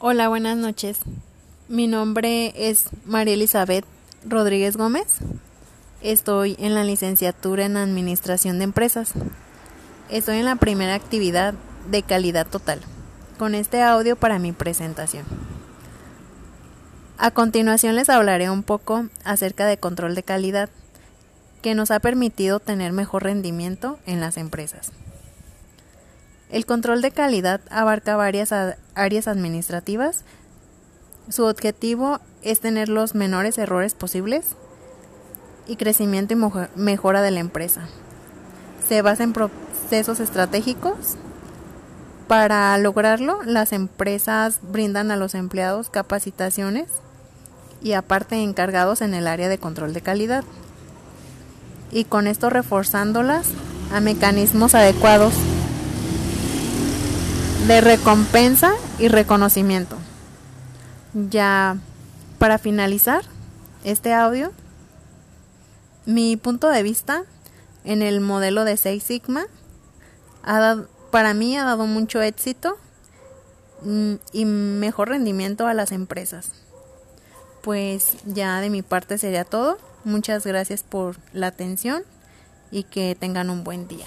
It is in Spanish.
Hola, buenas noches. Mi nombre es María Elizabeth Rodríguez Gómez. Estoy en la licenciatura en Administración de Empresas. Estoy en la primera actividad de calidad total, con este audio para mi presentación. A continuación les hablaré un poco acerca de control de calidad, que nos ha permitido tener mejor rendimiento en las empresas. El control de calidad abarca varias áreas administrativas. Su objetivo es tener los menores errores posibles y crecimiento y mejora de la empresa. Se basa en procesos estratégicos. Para lograrlo, las empresas brindan a los empleados capacitaciones y aparte encargados en el área de control de calidad. Y con esto reforzándolas a mecanismos adecuados de recompensa y reconocimiento. Ya para finalizar este audio, mi punto de vista en el modelo de Six Sigma ha dado, para mí ha dado mucho éxito mm, y mejor rendimiento a las empresas. Pues ya de mi parte sería todo. Muchas gracias por la atención y que tengan un buen día.